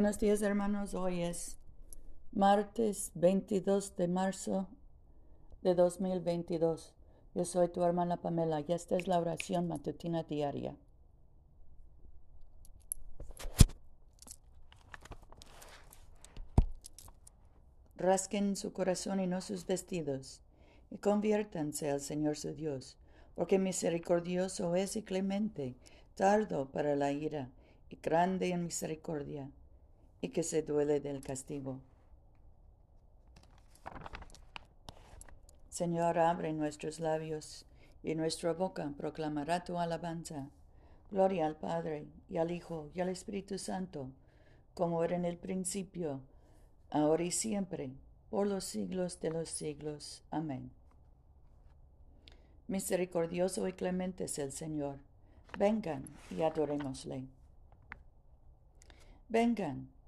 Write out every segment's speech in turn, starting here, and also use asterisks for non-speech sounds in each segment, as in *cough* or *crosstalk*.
Buenos días hermanos, hoy es martes 22 de marzo de 2022. Yo soy tu hermana Pamela y esta es la oración matutina diaria. Rasquen su corazón y no sus vestidos, y conviértanse al Señor su Dios, porque misericordioso es y clemente, tardo para la ira, y grande en misericordia y que se duele del castigo. Señor, abre nuestros labios y nuestra boca proclamará tu alabanza. Gloria al Padre y al Hijo y al Espíritu Santo, como era en el principio, ahora y siempre, por los siglos de los siglos. Amén. Misericordioso y clemente es el Señor. Vengan y adorémosle. Vengan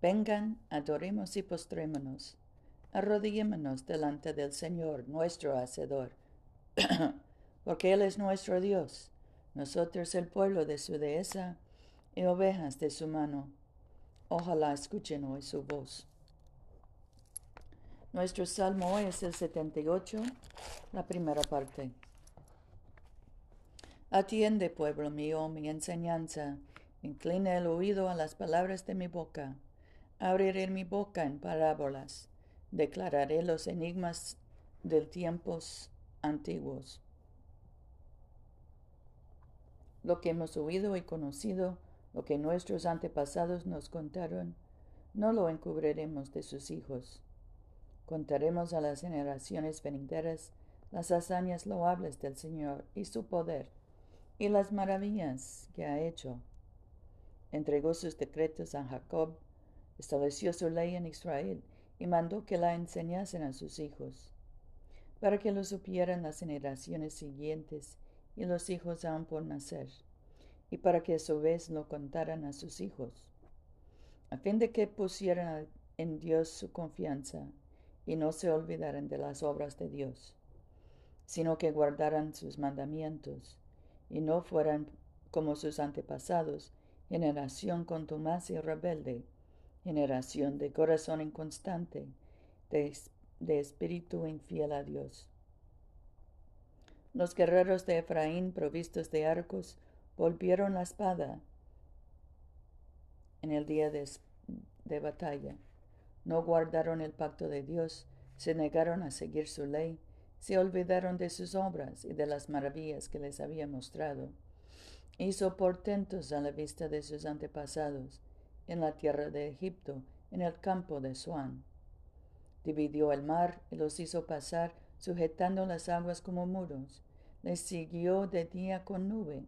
Vengan, adoremos y postrémonos. Arrodillémonos delante del Señor, nuestro Hacedor, *clears throat* porque Él es nuestro Dios, nosotros el pueblo de su dehesa y ovejas de su mano. Ojalá escuchen hoy su voz. Nuestro salmo hoy es el 78, la primera parte. Atiende, pueblo mío, mi enseñanza, inclina el oído a las palabras de mi boca Abriré mi boca en parábolas, declararé los enigmas de tiempos antiguos. Lo que hemos oído y conocido, lo que nuestros antepasados nos contaron, no lo encubriremos de sus hijos. Contaremos a las generaciones venideras las hazañas loables del Señor y su poder, y las maravillas que ha hecho. Entregó sus decretos a Jacob estableció su ley en Israel y mandó que la enseñasen a sus hijos, para que lo supieran las generaciones siguientes y los hijos aún por nacer, y para que a su vez lo contaran a sus hijos, a fin de que pusieran en Dios su confianza y no se olvidaran de las obras de Dios, sino que guardaran sus mandamientos y no fueran como sus antepasados, generación contumaz y rebelde, generación de corazón inconstante, de, espíritu infiel a Dios. Los guerreros de Efraín, provistos de arcos, volvieron la espada en el día de, de, batalla. No guardaron el pacto de Dios, se negaron a seguir su ley, se olvidaron de sus obras y de las maravillas que les había mostrado. Hizo portentos a la vista de sus antepasados en la tierra de Egipto, en el campo de Suán. Dividió el mar y los hizo pasar, sujetando las aguas como muros. Les siguió de día con nube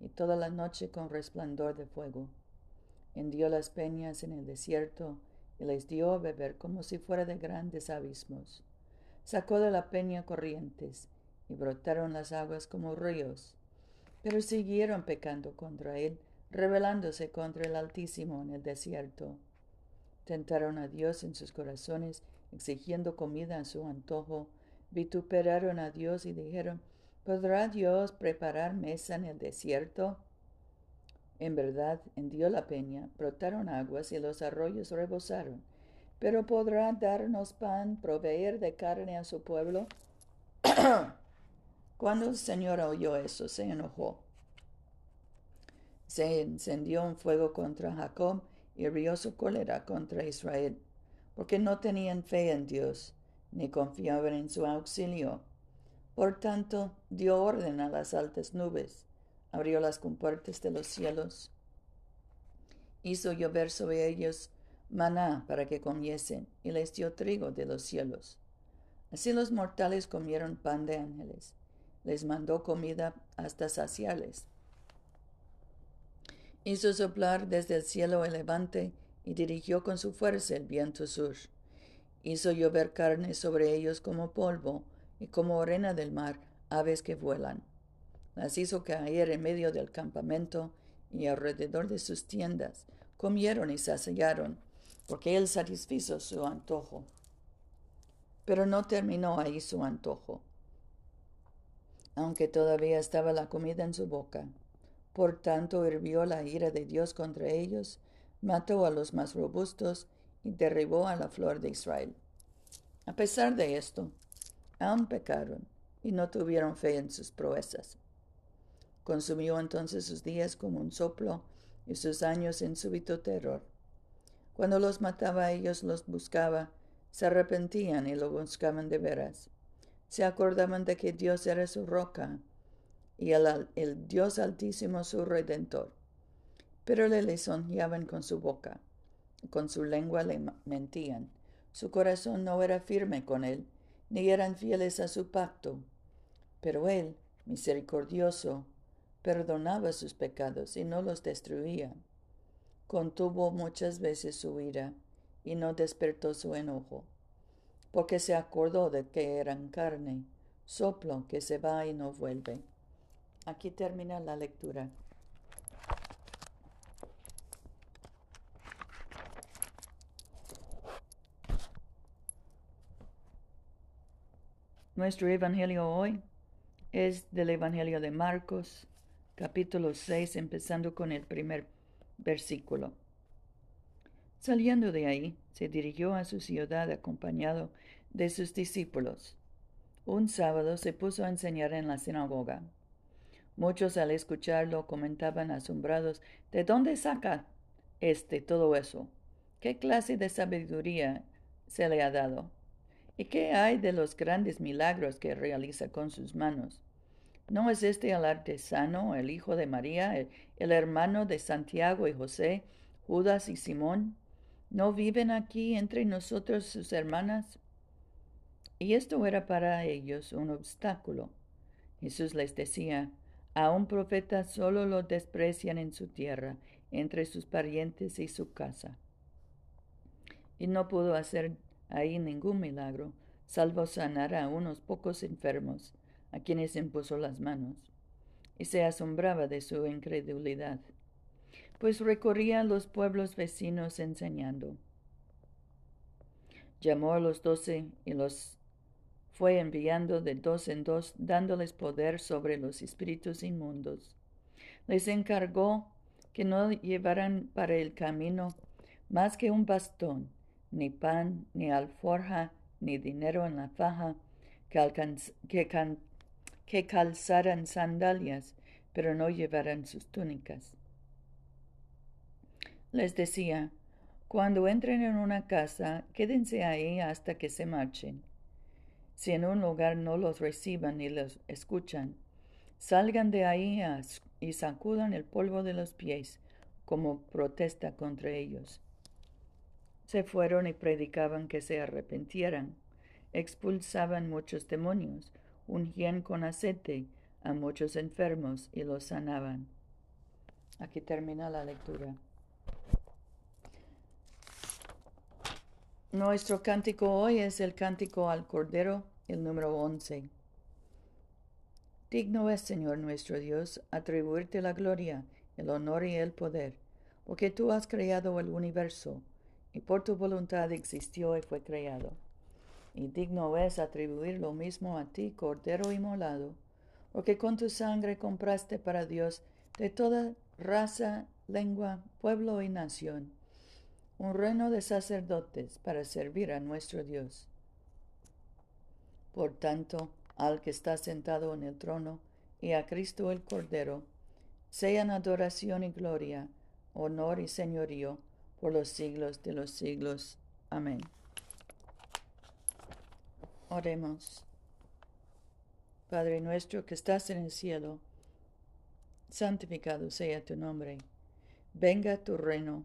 y toda la noche con resplandor de fuego. Hendió las peñas en el desierto y les dio a beber como si fuera de grandes abismos. Sacó de la peña corrientes y brotaron las aguas como ríos. Pero siguieron pecando contra él rebelándose contra el Altísimo en el desierto. Tentaron a Dios en sus corazones, exigiendo comida a su antojo, vituperaron a Dios y dijeron, ¿podrá Dios preparar mesa en el desierto? En verdad, hendió la peña, brotaron aguas y los arroyos rebosaron. Pero ¿podrá darnos pan, proveer de carne a su pueblo? *coughs* Cuando el Señor oyó eso, se enojó se encendió un fuego contra Jacob y rió su cólera contra Israel, porque no tenían fe en Dios, ni confiaban en su auxilio. Por tanto, dio orden a las altas nubes, abrió las compuertas de los cielos, hizo llover sobre ellos maná para que comiesen, y les dio trigo de los cielos. Así los mortales comieron pan de ángeles, les mandó comida hasta saciarles Hizo soplar desde el cielo el levante y dirigió con su fuerza el viento sur. Hizo llover carne sobre ellos como polvo, y como arena del mar, aves que vuelan. Las hizo caer en medio del campamento y alrededor de sus tiendas. Comieron y saciaron, porque él satisfizo su antojo. Pero no terminó ahí su antojo, aunque todavía estaba la comida en su boca. Por tanto, hirvió la ira de Dios contra ellos mató a los más robustos y derribó a la flor de Israel. A pesar de esto, aún pecaron y no tuvieron fe en sus proezas. Consumió entonces sus días como un soplo y sus años en súbito terror. Cuando los mataba ellos los buscaba, se arrepentían y lo buscaban de veras. Se acordaban de que Dios era su roca y el, el Dios altísimo su redentor pero le lisonjeaban con su boca, con su lengua le mentían. Su corazón no era firme con él, ni eran fieles a su pacto. Pero él, misericordioso, perdonaba sus pecados y no los destruía. Contuvo muchas veces su ira y no despertó su enojo, porque se acordó de que eran carne, soplo que se va y no vuelve. Aquí termina la lectura. Nuestro Evangelio hoy es del Evangelio de Marcos, capítulo 6, empezando con el primer versículo. Saliendo de ahí, se dirigió a su ciudad acompañado de sus discípulos. Un sábado se puso a enseñar en la sinagoga. Muchos al escucharlo comentaban asombrados, ¿de dónde saca este todo eso? ¿Qué clase de sabiduría se le ha dado? ¿Y qué hay de los grandes milagros que realiza con sus manos? ¿No es este el artesano, el hijo de María, el, hermano de Santiago y José, Judas y Simón? ¿No viven aquí entre nosotros sus hermanas? Y esto era para ellos un obstáculo. Jesús les decía, a un profeta solo lo desprecian en su tierra, entre sus parientes y su casa. Y no pudo hacer ahí ningún milagro, salvo sanar a unos pocos enfermos, a quienes impuso las manos, y se asombraba de su incredulidad, pues recorría los pueblos vecinos enseñando. Llamó a los doce y los fue enviando de dos en dos, dándoles poder sobre los espíritus inmundos. Les encargó que no llevaran para el camino más que un bastón ni pan, ni alforja, ni dinero en la faja, que, calzaran sandalias, pero no llevaran sus túnicas. Les decía, cuando entren en una casa, quédense ahí hasta que se marchen. Si en un lugar no los reciban ni los escuchan, salgan de ahí y sacudan el polvo de los pies como protesta contra ellos se fueron y predicaban que se arrepintieran. Expulsaban muchos demonios, ungían con aceite a muchos enfermos y los sanaban. Aquí termina la lectura. Nuestro cántico hoy es el cántico al Cordero, el número once. Digno es, Señor nuestro Dios, atribuirte la gloria, el honor y el poder, porque tú has creado el universo y por tu voluntad existió y fue creado. Y digno es atribuir lo mismo a ti, Cordero inmolado, porque con tu sangre compraste para Dios de toda raza, lengua, pueblo y nación, un reino de sacerdotes para servir a nuestro Dios. Por tanto, al que está sentado en el trono, y a Cristo el Cordero, sean adoración y gloria, honor y señorío, por los siglos de los siglos. Amén. Oremos. Padre nuestro que estás en el cielo, santificado sea tu nombre. Venga tu reino.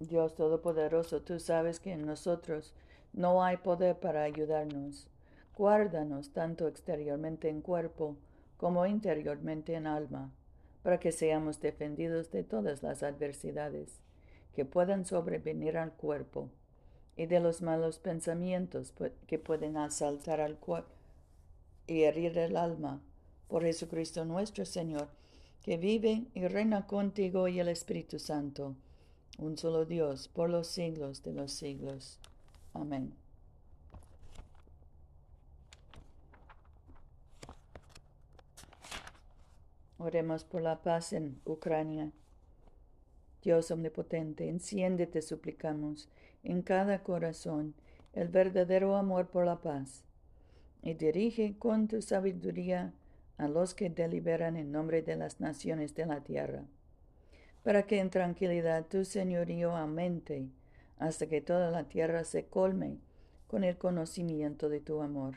Dios Todopoderoso, tú sabes que en nosotros no hay poder para ayudarnos. Guárdanos tanto exteriormente en cuerpo, como interiormente en alma, para que seamos defendidos de todas las adversidades que puedan sobrevenir al cuerpo y de los malos pensamientos que pueden asaltar al cuerpo y herir el alma, por Jesucristo nuestro Señor, que vive y reina contigo y el Espíritu Santo, un solo Dios, por los siglos de los siglos. Amén. Oremos por la paz en Ucrania. Dios omnipotente, enciende, te suplicamos, en cada corazón el verdadero amor por la paz, y dirige con tu sabiduría a los que deliberan en nombre de las naciones de la tierra, para que en tranquilidad tu señorío aumente hasta que toda la tierra se colme con el conocimiento de tu amor.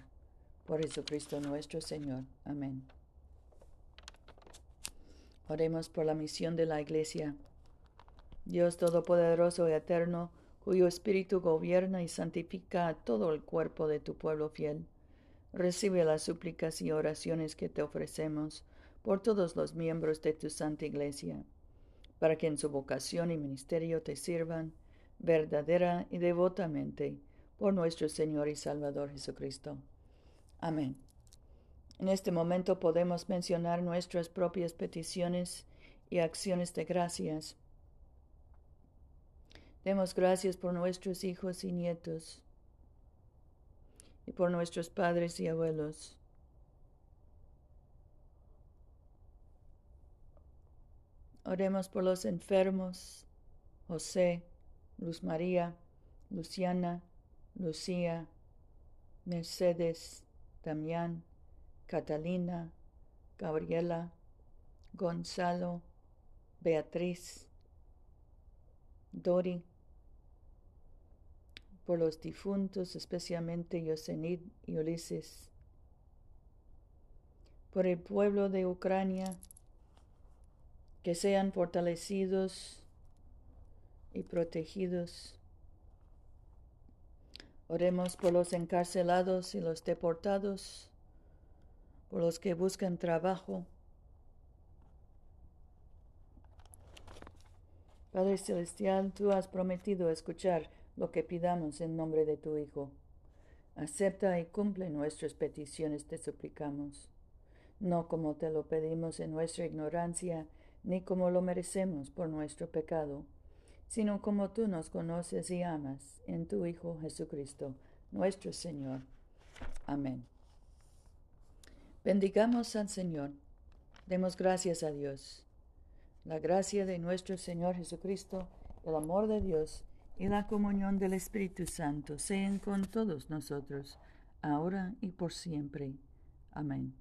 Por Jesucristo nuestro Señor. Amén. Oremos por la misión de la Iglesia. Dios Todopoderoso y Eterno, cuyo Espíritu gobierna y santifica a todo el cuerpo de tu pueblo fiel, recibe las súplicas y oraciones que te ofrecemos por todos los miembros de tu Santa Iglesia, para que en su vocación y ministerio te sirvan verdadera y devotamente por nuestro Señor y Salvador Jesucristo. Amén. En este momento podemos mencionar nuestras propias peticiones y acciones de gracias. Demos gracias por nuestros hijos y nietos y por nuestros padres y abuelos. Oremos por los enfermos, José, Luz María, Luciana, Lucía, Mercedes, Damián, Catalina, Gabriela, Gonzalo, Beatriz, Dori, por los difuntos, especialmente Yosenid y Ulises, por el pueblo de Ucrania, que sean fortalecidos y protegidos. Oremos por los encarcelados y los deportados por los que buscan trabajo. Padre Celestial, tú has prometido escuchar lo que pidamos en nombre de tu Hijo. Acepta y cumple nuestras peticiones, te suplicamos, no como te lo pedimos en nuestra ignorancia, ni como lo merecemos por nuestro pecado, sino como tú nos conoces y amas en tu Hijo Jesucristo, nuestro Señor. Amén. Bendigamos al Señor. Demos gracias a Dios. La gracia de nuestro Señor Jesucristo, el amor de Dios y la comunión del Espíritu Santo sean con todos nosotros, ahora y por siempre. Amén.